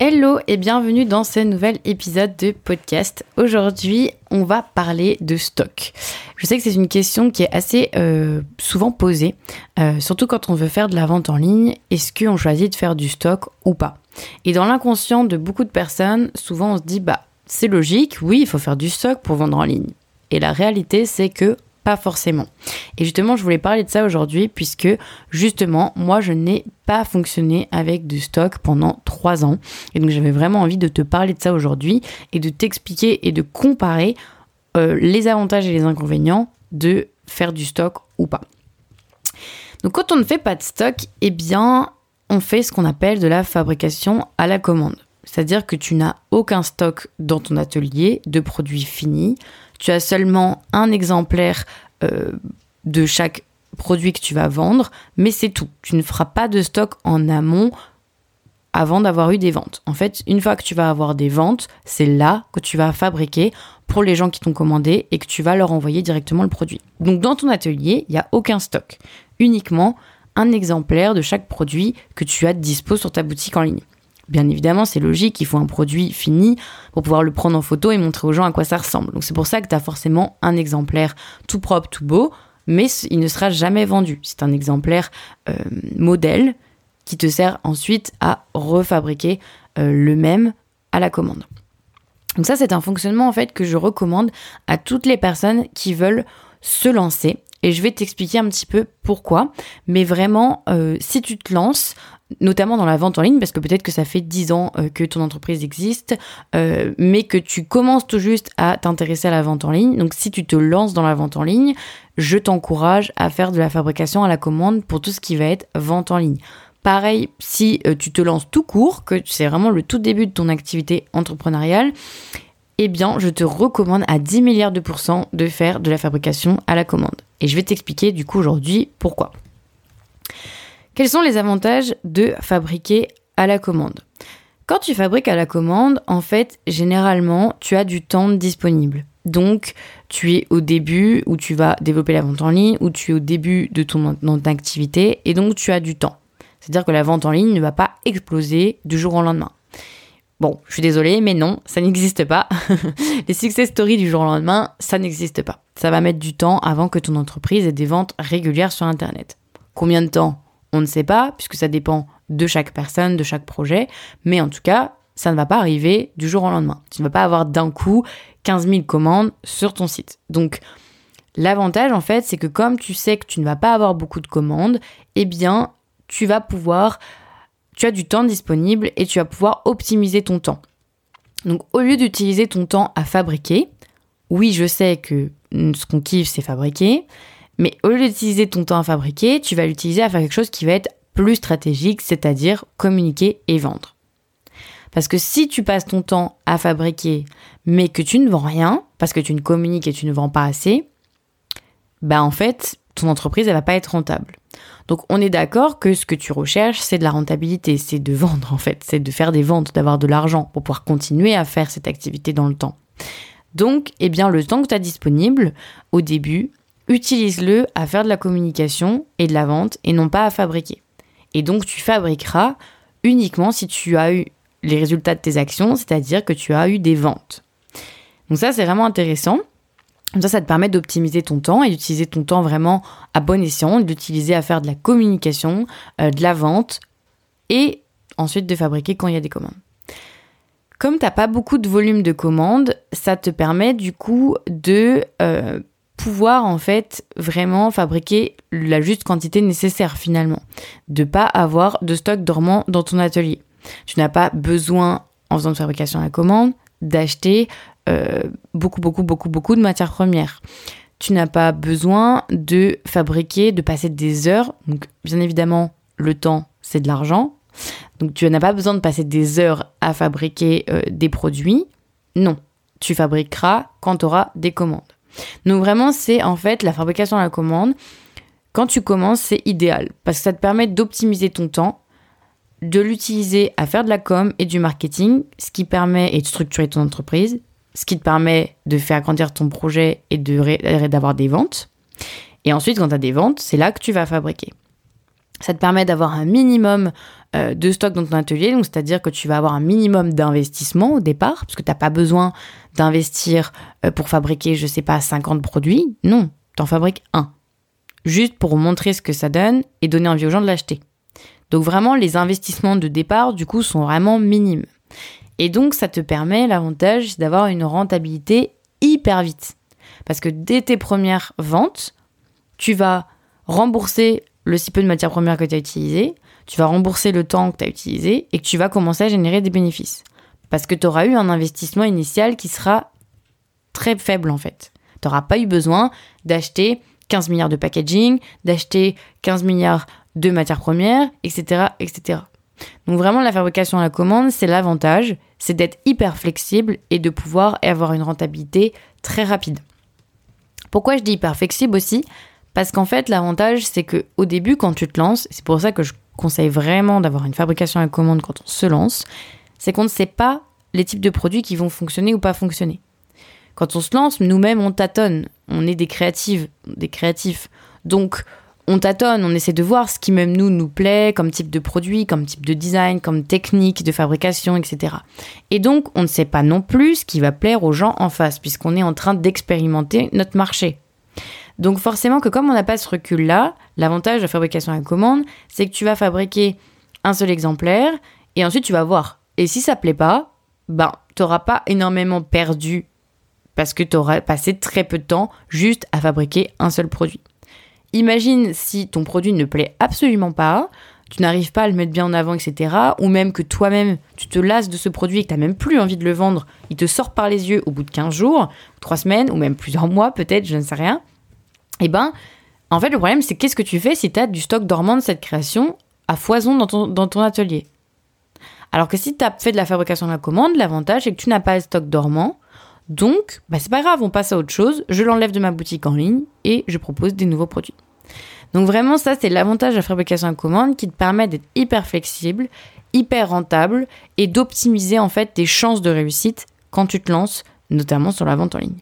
Hello et bienvenue dans ce nouvel épisode de podcast. Aujourd'hui, on va parler de stock. Je sais que c'est une question qui est assez euh, souvent posée, euh, surtout quand on veut faire de la vente en ligne. Est-ce qu'on choisit de faire du stock ou pas? Et dans l'inconscient de beaucoup de personnes, souvent on se dit bah c'est logique, oui, il faut faire du stock pour vendre en ligne. Et la réalité, c'est que pas forcément. Et justement, je voulais parler de ça aujourd'hui puisque justement, moi, je n'ai pas fonctionné avec du stock pendant trois ans. Et donc, j'avais vraiment envie de te parler de ça aujourd'hui et de t'expliquer et de comparer euh, les avantages et les inconvénients de faire du stock ou pas. Donc, quand on ne fait pas de stock, eh bien, on fait ce qu'on appelle de la fabrication à la commande. C'est-à-dire que tu n'as aucun stock dans ton atelier de produits finis. Tu as seulement un exemplaire euh, de chaque produit que tu vas vendre, mais c'est tout. Tu ne feras pas de stock en amont avant d'avoir eu des ventes. En fait, une fois que tu vas avoir des ventes, c'est là que tu vas fabriquer pour les gens qui t'ont commandé et que tu vas leur envoyer directement le produit. Donc dans ton atelier, il n'y a aucun stock. Uniquement un exemplaire de chaque produit que tu as dispo sur ta boutique en ligne. Bien évidemment, c'est logique, il faut un produit fini pour pouvoir le prendre en photo et montrer aux gens à quoi ça ressemble. Donc c'est pour ça que tu as forcément un exemplaire tout propre, tout beau, mais il ne sera jamais vendu. C'est un exemplaire euh, modèle qui te sert ensuite à refabriquer euh, le même à la commande. Donc ça, c'est un fonctionnement en fait que je recommande à toutes les personnes qui veulent se lancer. Et je vais t'expliquer un petit peu pourquoi. Mais vraiment, euh, si tu te lances, notamment dans la vente en ligne, parce que peut-être que ça fait 10 ans euh, que ton entreprise existe, euh, mais que tu commences tout juste à t'intéresser à la vente en ligne. Donc si tu te lances dans la vente en ligne, je t'encourage à faire de la fabrication à la commande pour tout ce qui va être vente en ligne. Pareil, si euh, tu te lances tout court, que c'est vraiment le tout début de ton activité entrepreneuriale, eh bien, je te recommande à 10 milliards de pourcents de faire de la fabrication à la commande. Et je vais t'expliquer du coup aujourd'hui pourquoi. Quels sont les avantages de fabriquer à la commande? Quand tu fabriques à la commande, en fait, généralement, tu as du temps disponible. Donc, tu es au début où tu vas développer la vente en ligne, où tu es au début de ton, activité, et donc tu as du temps. C'est-à-dire que la vente en ligne ne va pas exploser du jour au lendemain. Bon, je suis désolée, mais non, ça n'existe pas. Les success stories du jour au lendemain, ça n'existe pas. Ça va mettre du temps avant que ton entreprise ait des ventes régulières sur Internet. Combien de temps? On ne sait pas, puisque ça dépend de chaque personne, de chaque projet, mais en tout cas, ça ne va pas arriver du jour au lendemain. Tu ne vas pas avoir d'un coup 15 000 commandes sur ton site. Donc, l'avantage, en fait, c'est que comme tu sais que tu ne vas pas avoir beaucoup de commandes, eh bien, tu vas pouvoir, tu as du temps disponible et tu vas pouvoir optimiser ton temps. Donc, au lieu d'utiliser ton temps à fabriquer, oui, je sais que ce qu'on kiffe, c'est fabriquer, mais au lieu d'utiliser ton temps à fabriquer, tu vas l'utiliser à faire quelque chose qui va être plus stratégique, c'est-à-dire communiquer et vendre. Parce que si tu passes ton temps à fabriquer, mais que tu ne vends rien, parce que tu ne communiques et tu ne vends pas assez, bah en fait, ton entreprise, elle va pas être rentable. Donc on est d'accord que ce que tu recherches, c'est de la rentabilité, c'est de vendre en fait, c'est de faire des ventes, d'avoir de l'argent pour pouvoir continuer à faire cette activité dans le temps. Donc, eh bien, le temps que tu as disponible au début, utilise-le à faire de la communication et de la vente et non pas à fabriquer. Et donc tu fabriqueras uniquement si tu as eu les résultats de tes actions, c'est-à-dire que tu as eu des ventes. Donc ça c'est vraiment intéressant. Ça, ça te permet d'optimiser ton temps et d'utiliser ton temps vraiment à bon escient, d'utiliser à faire de la communication, euh, de la vente et ensuite de fabriquer quand il y a des commandes. Comme tu n'as pas beaucoup de volume de commandes, ça te permet du coup de euh, pouvoir en fait vraiment fabriquer la juste quantité nécessaire finalement. De pas avoir de stock dormant dans ton atelier. Tu n'as pas besoin, en faisant de fabrication à la commande, d'acheter euh, beaucoup, beaucoup, beaucoup, beaucoup de matières premières. Tu n'as pas besoin de fabriquer, de passer des heures. Donc, bien évidemment, le temps, c'est de l'argent. Donc, tu n'as pas besoin de passer des heures à fabriquer euh, des produits. Non, tu fabriqueras quand tu auras des commandes. Donc vraiment, c'est en fait la fabrication à la commande. Quand tu commences, c'est idéal parce que ça te permet d'optimiser ton temps, de l'utiliser à faire de la com et du marketing, ce qui permet et de structurer ton entreprise, ce qui te permet de faire grandir ton projet et d'avoir des ventes. Et ensuite, quand tu as des ventes, c'est là que tu vas fabriquer. Ça te permet d'avoir un minimum euh, de stock dans ton atelier, donc c'est-à-dire que tu vas avoir un minimum d'investissement au départ, parce que tu n'as pas besoin d'investir euh, pour fabriquer, je sais pas, 50 produits. Non, tu en fabriques un. Juste pour montrer ce que ça donne et donner envie aux gens de l'acheter. Donc vraiment, les investissements de départ, du coup, sont vraiment minimes. Et donc, ça te permet, l'avantage, d'avoir une rentabilité hyper vite. Parce que dès tes premières ventes, tu vas rembourser le si peu de matières premières que tu as utilisé, tu vas rembourser le temps que tu as utilisé et que tu vas commencer à générer des bénéfices. Parce que tu auras eu un investissement initial qui sera très faible en fait. Tu n'auras pas eu besoin d'acheter 15 milliards de packaging, d'acheter 15 milliards de matières premières, etc., etc. Donc vraiment, la fabrication à la commande, c'est l'avantage, c'est d'être hyper flexible et de pouvoir avoir une rentabilité très rapide. Pourquoi je dis hyper flexible aussi? Parce qu'en fait, l'avantage, c'est que au début, quand tu te lances, c'est pour ça que je conseille vraiment d'avoir une fabrication à commande quand on se lance, c'est qu'on ne sait pas les types de produits qui vont fonctionner ou pas fonctionner. Quand on se lance, nous-mêmes, on tâtonne. On est des créatives, des créatifs. Donc, on tâtonne, on essaie de voir ce qui même nous nous plaît comme type de produit, comme type de design, comme technique de fabrication, etc. Et donc on ne sait pas non plus ce qui va plaire aux gens en face, puisqu'on est en train d'expérimenter notre marché. Donc forcément que comme on n'a pas ce recul-là, l'avantage de la fabrication à commande, c'est que tu vas fabriquer un seul exemplaire et ensuite tu vas voir. Et si ça plaît pas, ben t'auras pas énormément perdu parce que tu auras passé très peu de temps juste à fabriquer un seul produit. Imagine si ton produit ne plaît absolument pas, tu n'arrives pas à le mettre bien en avant, etc. Ou même que toi-même, tu te lasses de ce produit et que tu n'as même plus envie de le vendre, il te sort par les yeux au bout de 15 jours, 3 semaines, ou même plusieurs mois peut-être, je ne sais rien. Eh ben, en fait, le problème, c'est qu'est-ce que tu fais si tu as du stock dormant de cette création à foison dans ton, atelier? Alors que si tu as fait de la fabrication à la commande, l'avantage, c'est que tu n'as pas de stock dormant, donc, bah, c'est pas grave, on passe à autre chose. Je l'enlève de ma boutique en ligne et je propose des nouveaux produits. Donc vraiment, ça, c'est l'avantage de la fabrication à commande qui te permet d'être hyper flexible, hyper rentable et d'optimiser en fait tes chances de réussite quand tu te lances, notamment sur la vente en ligne.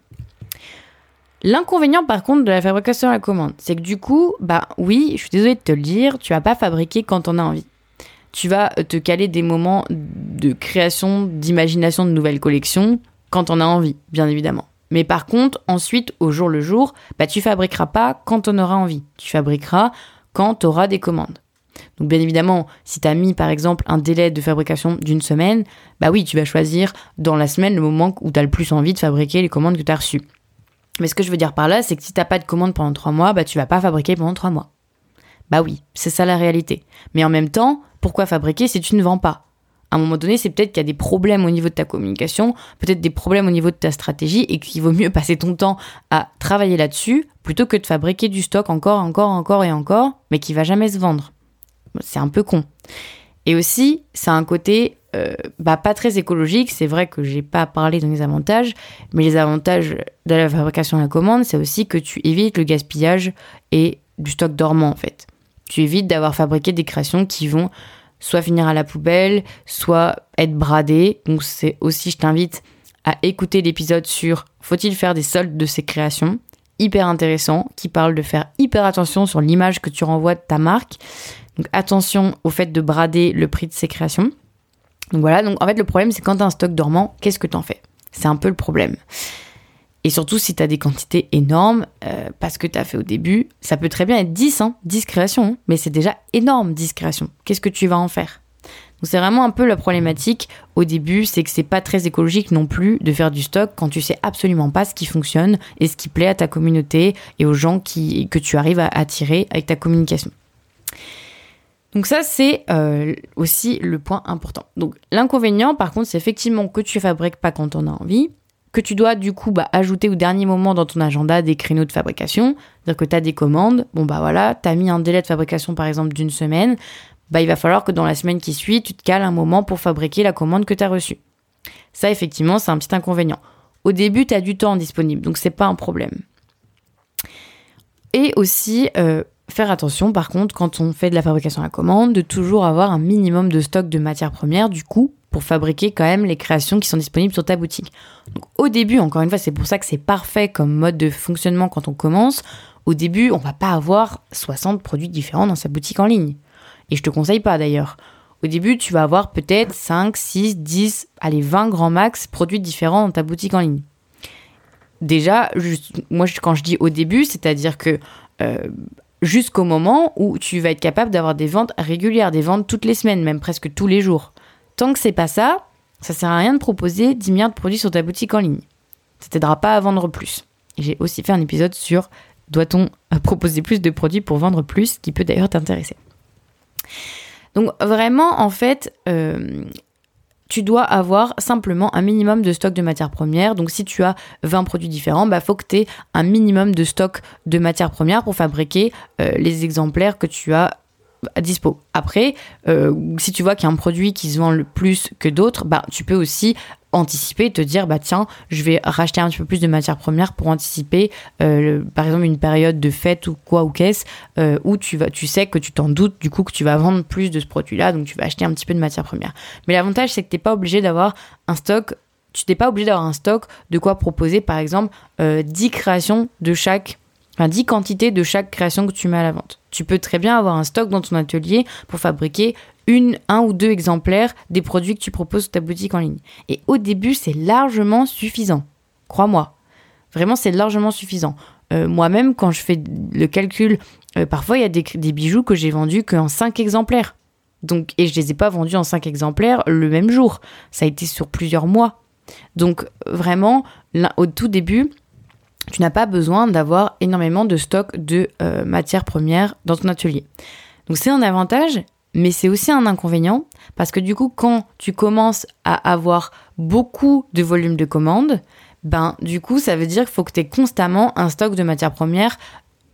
L'inconvénient par contre de la fabrication à la commande, c'est que du coup, bah oui, je suis désolée de te le dire, tu vas pas fabriquer quand on a envie. Tu vas te caler des moments de création, d'imagination de nouvelles collections quand on a envie, bien évidemment. Mais par contre, ensuite, au jour le jour, bah, tu fabriqueras pas quand on aura envie. Tu fabriqueras quand tu auras des commandes. Donc bien évidemment, si tu as mis par exemple un délai de fabrication d'une semaine, bah oui, tu vas choisir dans la semaine le moment où tu as le plus envie de fabriquer les commandes que tu as reçues. Mais ce que je veux dire par là, c'est que si t'as pas de commande pendant trois mois, bah tu vas pas fabriquer pendant trois mois. Bah oui, c'est ça la réalité. Mais en même temps, pourquoi fabriquer si tu ne vends pas? À un moment donné, c'est peut-être qu'il y a des problèmes au niveau de ta communication, peut-être des problèmes au niveau de ta stratégie et qu'il vaut mieux passer ton temps à travailler là-dessus plutôt que de fabriquer du stock encore, encore, encore et encore, mais qui va jamais se vendre. C'est un peu con. Et aussi, ça a un côté euh, bah, pas très écologique. C'est vrai que j'ai pas parlé dans les avantages, mais les avantages de la fabrication à la commande, c'est aussi que tu évites le gaspillage et du stock dormant en fait. Tu évites d'avoir fabriqué des créations qui vont soit finir à la poubelle, soit être bradé. Donc c'est aussi, je t'invite à écouter l'épisode sur Faut-il faire des soldes de ses créations Hyper intéressant, qui parle de faire hyper attention sur l'image que tu renvoies de ta marque. Donc attention au fait de brader le prix de ses créations. Donc voilà, donc en fait le problème c'est quand tu un stock dormant, qu'est-ce que tu en fais? C'est un peu le problème. Et surtout si tu as des quantités énormes, euh, parce que tu as fait au début, ça peut très bien être 10, hein, 10 créations, hein, mais c'est déjà énorme 10 créations. Qu'est-ce que tu vas en faire? Donc c'est vraiment un peu la problématique au début, c'est que c'est pas très écologique non plus de faire du stock quand tu sais absolument pas ce qui fonctionne et ce qui plaît à ta communauté et aux gens que tu arrives à attirer avec ta communication. Donc ça, c'est euh, aussi le point important. Donc l'inconvénient, par contre, c'est effectivement que tu fabriques pas quand on a envie que tu dois du coup bah, ajouter au dernier moment dans ton agenda des créneaux de fabrication. C'est-à-dire que tu as des commandes, bon bah voilà, tu as mis un délai de fabrication par exemple d'une semaine, bah il va falloir que dans la semaine qui suit, tu te cales un moment pour fabriquer la commande que tu as reçue. Ça effectivement, c'est un petit inconvénient. Au début, tu as du temps disponible, donc c'est pas un problème. Et aussi, euh, faire attention par contre quand on fait de la fabrication à commande, de toujours avoir un minimum de stock de matières premières, du coup, pour fabriquer quand même les créations qui sont disponibles sur ta boutique. Donc, au début, encore une fois, c'est pour ça que c'est parfait comme mode de fonctionnement quand on commence. Au début, on va pas avoir 60 produits différents dans sa boutique en ligne. Et je te conseille pas d'ailleurs. Au début, tu vas avoir peut-être 5, 6, 10, allez, 20 grands max produits différents dans ta boutique en ligne. Déjà, moi, quand je dis au début, c'est-à-dire que euh, jusqu'au moment où tu vas être capable d'avoir des ventes régulières, des ventes toutes les semaines, même presque tous les jours. Tant que c'est pas ça, ça sert à rien de proposer 10 milliards de produits sur ta boutique en ligne. Ça t'aidera pas à vendre plus. J'ai aussi fait un épisode sur doit-on proposer plus de produits pour vendre plus, qui peut d'ailleurs t'intéresser. Donc vraiment, en fait, euh, tu dois avoir simplement un minimum de stock de matières premières. Donc si tu as 20 produits différents, bah, faut que tu aies un minimum de stock de matières premières pour fabriquer euh, les exemplaires que tu as à dispo. Après, euh, si tu vois qu'il y a un produit qui se vend le plus que d'autres, bah, tu peux aussi anticiper, te dire bah tiens, je vais racheter un petit peu plus de matières premières pour anticiper, euh, par exemple une période de fête ou quoi ou qu'est-ce, euh, où tu vas, tu sais que tu t'en doutes du coup que tu vas vendre plus de ce produit-là, donc tu vas acheter un petit peu de matières premières. Mais l'avantage c'est que t'es pas obligé d'avoir un stock, tu n'es pas obligé d'avoir un stock de quoi proposer par exemple 10 euh, créations de chaque, enfin 10 quantités de chaque création que tu mets à la vente. Tu peux très bien avoir un stock dans ton atelier pour fabriquer une, un ou deux exemplaires des produits que tu proposes sur ta boutique en ligne. Et au début, c'est largement suffisant. Crois-moi. Vraiment, c'est largement suffisant. Euh, moi-même, quand je fais le calcul, euh, parfois, il y a des, bijoux que j'ai vendus qu'en 5 exemplaires. Donc, et je les ai pas vendus en 5 exemplaires le même jour. Ça a été sur plusieurs mois. Donc, vraiment, au tout début, tu n'as pas besoin d'avoir énormément de stock de euh, matières premières dans ton atelier. Donc, c'est un avantage mais c'est aussi un inconvénient parce que du coup, quand tu commences à avoir beaucoup de volume de commandes, ben du coup, ça veut dire qu'il faut que tu aies constamment un stock de matières premières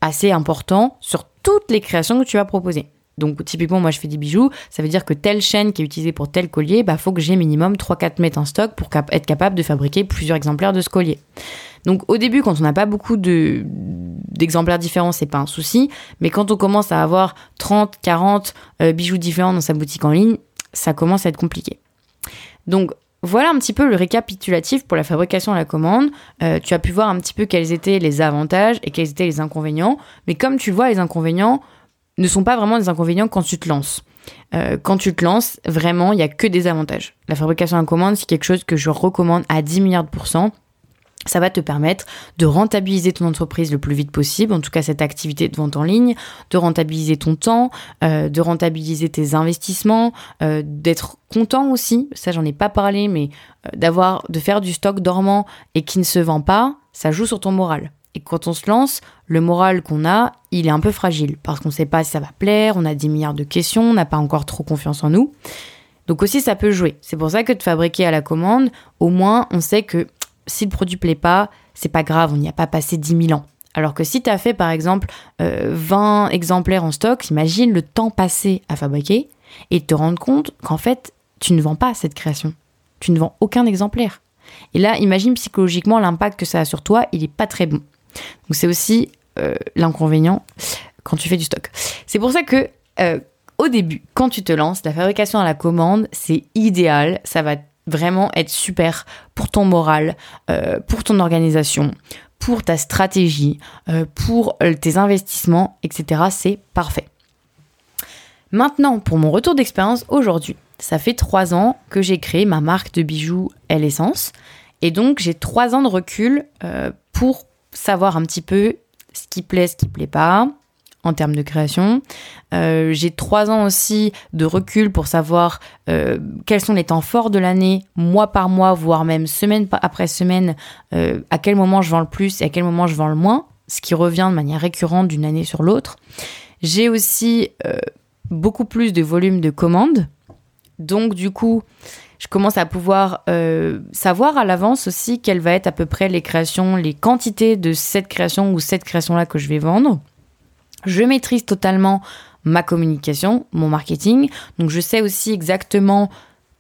assez important sur toutes les créations que tu vas proposer. Donc typiquement, moi je fais des bijoux, ça veut dire que telle chaîne qui est utilisée pour tel collier, bah faut que j'ai minimum 3-4 mètres en stock pour être capable de fabriquer plusieurs exemplaires de ce collier. Donc au début, quand on n'a pas beaucoup de, d'exemplaires différents, c'est pas un souci. Mais quand on commence à avoir 30, 40 euh, bijoux différents dans sa boutique en ligne, ça commence à être compliqué. Donc voilà un petit peu le récapitulatif pour la fabrication à la commande. Euh, tu as pu voir un petit peu quels étaient les avantages et quels étaient les inconvénients. Mais comme tu vois, les inconvénients ne sont pas vraiment des inconvénients quand tu te lances. Euh, quand tu te lances, vraiment, il n'y a que des avantages. La fabrication à commande, c'est quelque chose que je recommande à 10 milliards de pourcents ça va te permettre de rentabiliser ton entreprise le plus vite possible, en tout cas cette activité de vente en ligne, de rentabiliser ton temps, euh, de rentabiliser tes investissements, euh, d'être content aussi, ça j'en ai pas parlé, mais euh, d'avoir, de faire du stock dormant et qui ne se vend pas, ça joue sur ton moral. Et quand on se lance, le moral qu'on a, il est un peu fragile parce qu'on ne sait pas si ça va plaire, on a 10 milliards de questions, on n'a pas encore trop confiance en nous. Donc aussi ça peut jouer. C'est pour ça que de fabriquer à la commande, au moins on sait que si le produit plaît pas, c'est pas grave, on n'y a pas passé 10 000 ans. Alors que si tu as fait par exemple 20 euh, exemplaires en stock, imagine le temps passé à fabriquer et te rendre compte qu'en fait, tu ne vends pas cette création. Tu ne vends aucun exemplaire. Et là, imagine psychologiquement l'impact que ça a sur toi, il n'est pas très bon. Donc c'est aussi euh, l'inconvénient quand tu fais du stock. C'est pour ça que euh, au début, quand tu te lances, la fabrication à la commande, c'est idéal. Ça va vraiment être super pour ton moral, euh, pour ton organisation, pour ta stratégie, pour tes investissements, etc. C'est parfait. Maintenant, pour mon retour d'expérience aujourd'hui, ça fait trois ans que j'ai créé ma marque de bijoux Elle Essence. Et donc, j'ai trois ans de recul pour savoir un petit peu ce qui plaît, ce qui plaît pas, en termes de création. Euh, j'ai trois ans aussi de recul pour savoir euh, quels sont les temps forts de l'année, mois par mois, voire même semaine après semaine, euh, à quel moment je vends le plus et à quel moment je vends le moins, ce qui revient de manière récurrente d'une année sur l'autre. J'ai aussi beaucoup plus de volume de commandes. Donc du coup, je commence à pouvoir savoir à l'avance aussi quelles vont être à peu près les créations, les quantités de cette création ou cette création-là que je vais vendre. Je maîtrise totalement ma communication, mon marketing. Donc je sais aussi exactement,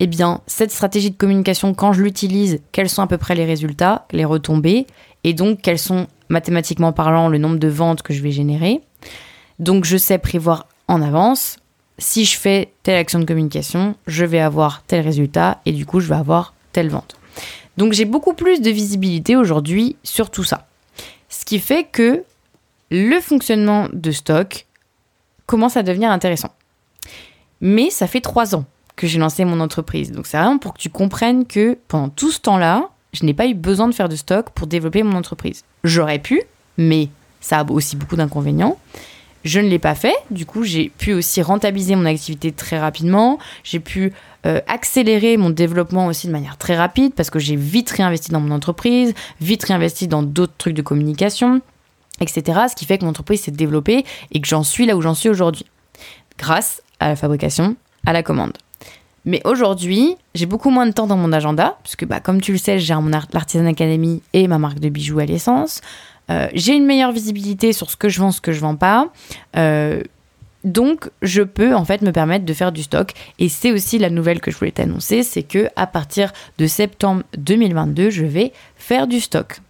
eh bien, cette stratégie de communication, quand je l'utilise, quels sont à peu près les résultats, les retombées, et donc quels sont mathématiquement parlant le nombre de ventes que je vais générer. Donc je sais prévoir en avance. Si je fais telle action de communication, je vais avoir tel résultat et du coup je vais avoir telle vente. Donc j'ai beaucoup plus de visibilité aujourd'hui sur tout ça. Ce qui fait que le fonctionnement de stock commence à devenir intéressant. Mais ça fait trois ans que j'ai lancé mon entreprise. Donc c'est vraiment pour que tu comprennes que pendant tout ce temps-là, je n'ai pas eu besoin de faire de stock pour développer mon entreprise. J'aurais pu, mais ça a aussi beaucoup d'inconvénients. Je ne l'ai pas fait, du coup j'ai pu aussi rentabiliser mon activité très rapidement, j'ai pu euh, accélérer mon développement aussi de manière très rapide parce que j'ai vite réinvesti dans mon entreprise, vite réinvesti dans d'autres trucs de communication, etc. Ce qui fait que mon entreprise s'est développée et que j'en suis là où j'en suis aujourd'hui, grâce à la fabrication, à la commande. Mais aujourd'hui, j'ai beaucoup moins de temps dans mon agenda, puisque bah, comme tu le sais, j'ai mon l'Artisan Academy et ma marque de bijoux à l'essence. Euh, j'ai une meilleure visibilité sur ce que je vends, ce que je vends pas. Euh, donc, je peux en fait me permettre de faire du stock. Et c'est aussi la nouvelle que je voulais t'annoncer, c'est que à partir de septembre 2022, je vais faire du stock.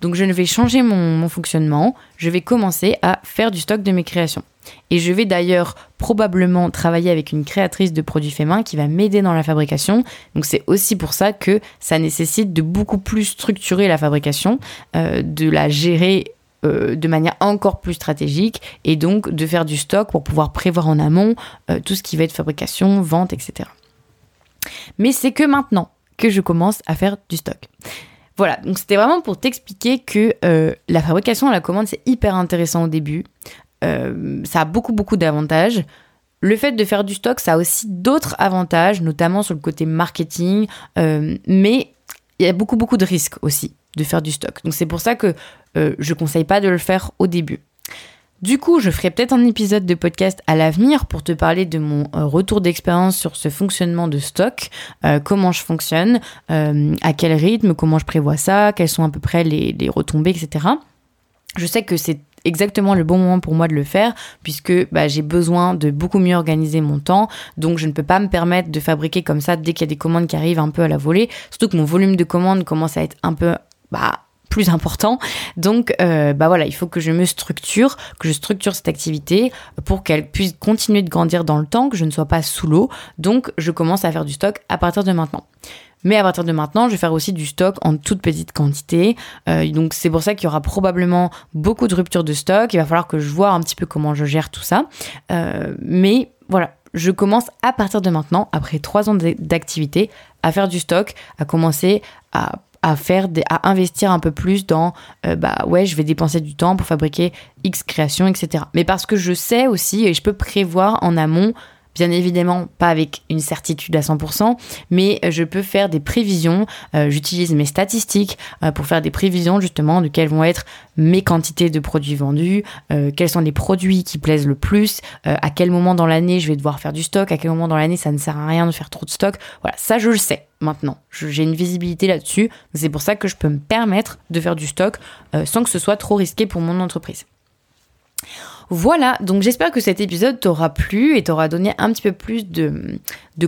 Donc, je vais changer mon fonctionnement. Je vais commencer à faire du stock de mes créations. Et je vais d'ailleurs probablement travailler avec une créatrice de produits faits main qui va m'aider dans la fabrication. Donc c'est aussi pour ça que ça nécessite de beaucoup plus structurer la fabrication, euh, de la gérer euh, de manière encore plus stratégique et donc de faire du stock pour pouvoir prévoir en amont euh, tout ce qui va être fabrication, vente, etc. Mais c'est que maintenant que je commence à faire du stock. Voilà, donc c'était vraiment pour t'expliquer que la fabrication à la commande, c'est hyper intéressant au début. Euh, ça a beaucoup, beaucoup d'avantages. Le fait de faire du stock, ça a aussi d'autres avantages, notamment sur le côté marketing, euh, mais il y a beaucoup, beaucoup de risques aussi de faire du stock. Donc c'est pour ça que euh, je ne conseille pas de le faire au début. Du coup, je ferai peut-être un épisode de podcast à l'avenir pour te parler de mon retour d'expérience sur ce fonctionnement de stock, comment je fonctionne, à quel rythme, comment je prévois ça, quelles sont à peu près les, les retombées, etc. Je sais que c'est exactement le bon moment pour moi de le faire puisque bah, j'ai besoin de beaucoup mieux organiser mon temps donc je ne peux pas me permettre de fabriquer comme ça dès qu'il y a des commandes qui arrivent un peu à la volée surtout que mon volume de commandes commence à être un peu bah, plus important. Donc, euh, bah voilà, il faut que je me structure, que je structure cette activité pour qu'elle puisse continuer de grandir dans le temps, que je ne sois pas sous l'eau. Donc, je commence à faire du stock à partir de maintenant. Mais à partir de maintenant, je vais faire aussi du stock en toute petite quantité. Euh, donc c'est pour ça qu'il y aura probablement beaucoup de ruptures de stock. Il va falloir que je vois un petit peu comment je gère tout ça. Euh, mais voilà, je commence à partir de maintenant, après trois ans d'activité, à faire du stock, à commencer à à faire à investir un peu plus dans euh, bah ouais je vais dépenser du temps pour fabriquer x créations etc mais parce que je sais aussi et je peux prévoir en amont Bien évidemment, pas avec une certitude à 100%, mais euh, je peux faire des prévisions. Euh, j'utilise mes statistiques euh, pour faire des prévisions justement de quelles vont être mes quantités de produits vendus, quels sont les produits qui plaisent le plus, à quel moment dans l'année je vais devoir faire du stock, à quel moment dans l'année ça ne sert à rien de faire trop de stock. Voilà, ça je le sais maintenant. J'ai une visibilité là-dessus. C'est pour ça que je peux me permettre de faire du stock sans que ce soit trop risqué pour mon entreprise. Voilà, donc j'espère que cet épisode t'aura plu et t'aura donné un petit peu plus de,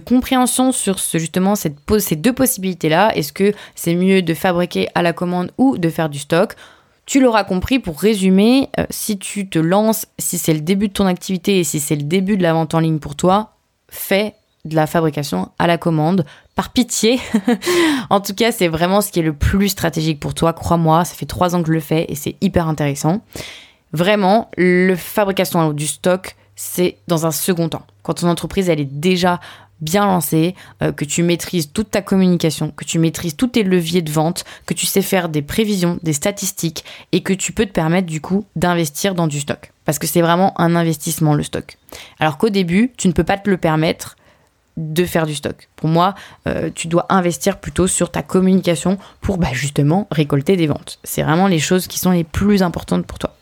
compréhension sur justement ces deux possibilités-là. Est-ce que c'est mieux de fabriquer à la commande ou de faire du stock? Tu l'auras compris, pour résumer, euh, si tu te lances, si c'est le début de ton activité et si c'est le début de la vente en ligne pour toi, fais de la fabrication à la commande. Par pitié. en tout cas, c'est vraiment ce qui est le plus stratégique pour toi. Crois-moi, ça fait trois ans que je le fais et c'est hyper intéressant. Vraiment, le fabrication du stock, c'est dans un second temps. Quand ton entreprise, elle est déjà bien lancée, euh, que tu maîtrises toute ta communication, que tu maîtrises tous tes leviers de vente, que tu sais faire des prévisions, des statistiques et que tu peux te permettre du coup d'investir dans du stock. Parce que c'est vraiment un investissement le stock. Alors qu'au début, tu ne peux pas te le permettre de faire du stock. Pour moi, euh, tu dois investir plutôt sur ta communication pour bah, justement récolter des ventes. C'est vraiment les choses qui sont les plus importantes pour toi.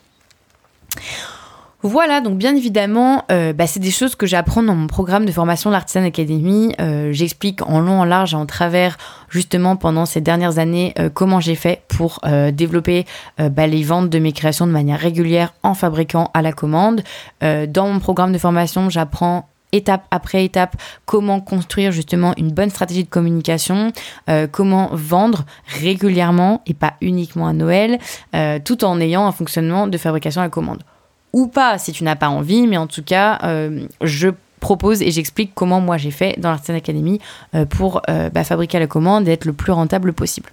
Voilà, donc bien évidemment, euh, bah, c'est des choses que j'apprends dans mon programme de formation de l'Artisan Academy. Euh, j'explique en long, en large et en travers, justement, pendant ces dernières années, euh, comment j'ai fait pour développer bah, les ventes de mes créations de manière régulière en fabriquant à la commande. dans mon programme de formation, j'apprends étape après étape comment construire justement une bonne stratégie de communication, comment vendre régulièrement et pas uniquement à Noël, tout en ayant un fonctionnement de fabrication à commande ou pas si tu n'as pas envie, mais en tout cas, euh, je propose et j'explique comment moi j'ai fait dans l'Artisan Academy euh, pour euh, bah, fabriquer à la commande et être le plus rentable possible.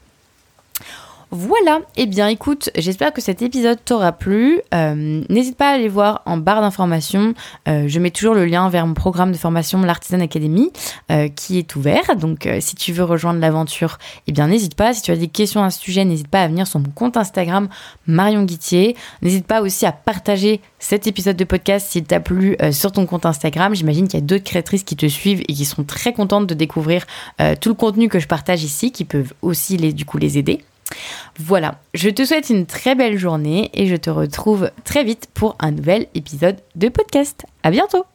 Voilà, et eh bien écoute, j'espère que cet épisode t'aura plu. Euh, n'hésite pas à aller voir en barre d'informations. Euh, je mets toujours le lien vers mon programme de formation l'Artisan Academy euh, qui est ouvert. Donc si tu veux rejoindre l'aventure, eh bien n'hésite pas. Si tu as des questions à ce sujet, n'hésite pas à venir sur mon compte Instagram Marion Guittier. N'hésite pas aussi à partager cet épisode de podcast s'il t'a plu sur ton compte Instagram. J'imagine qu'il y a d'autres créatrices qui te suivent et qui sont très contentes de découvrir tout le contenu que je partage ici, qui peuvent aussi les, du coup les aider. Voilà, je te souhaite une très belle journée et je te retrouve très vite pour un nouvel épisode de podcast. À bientôt!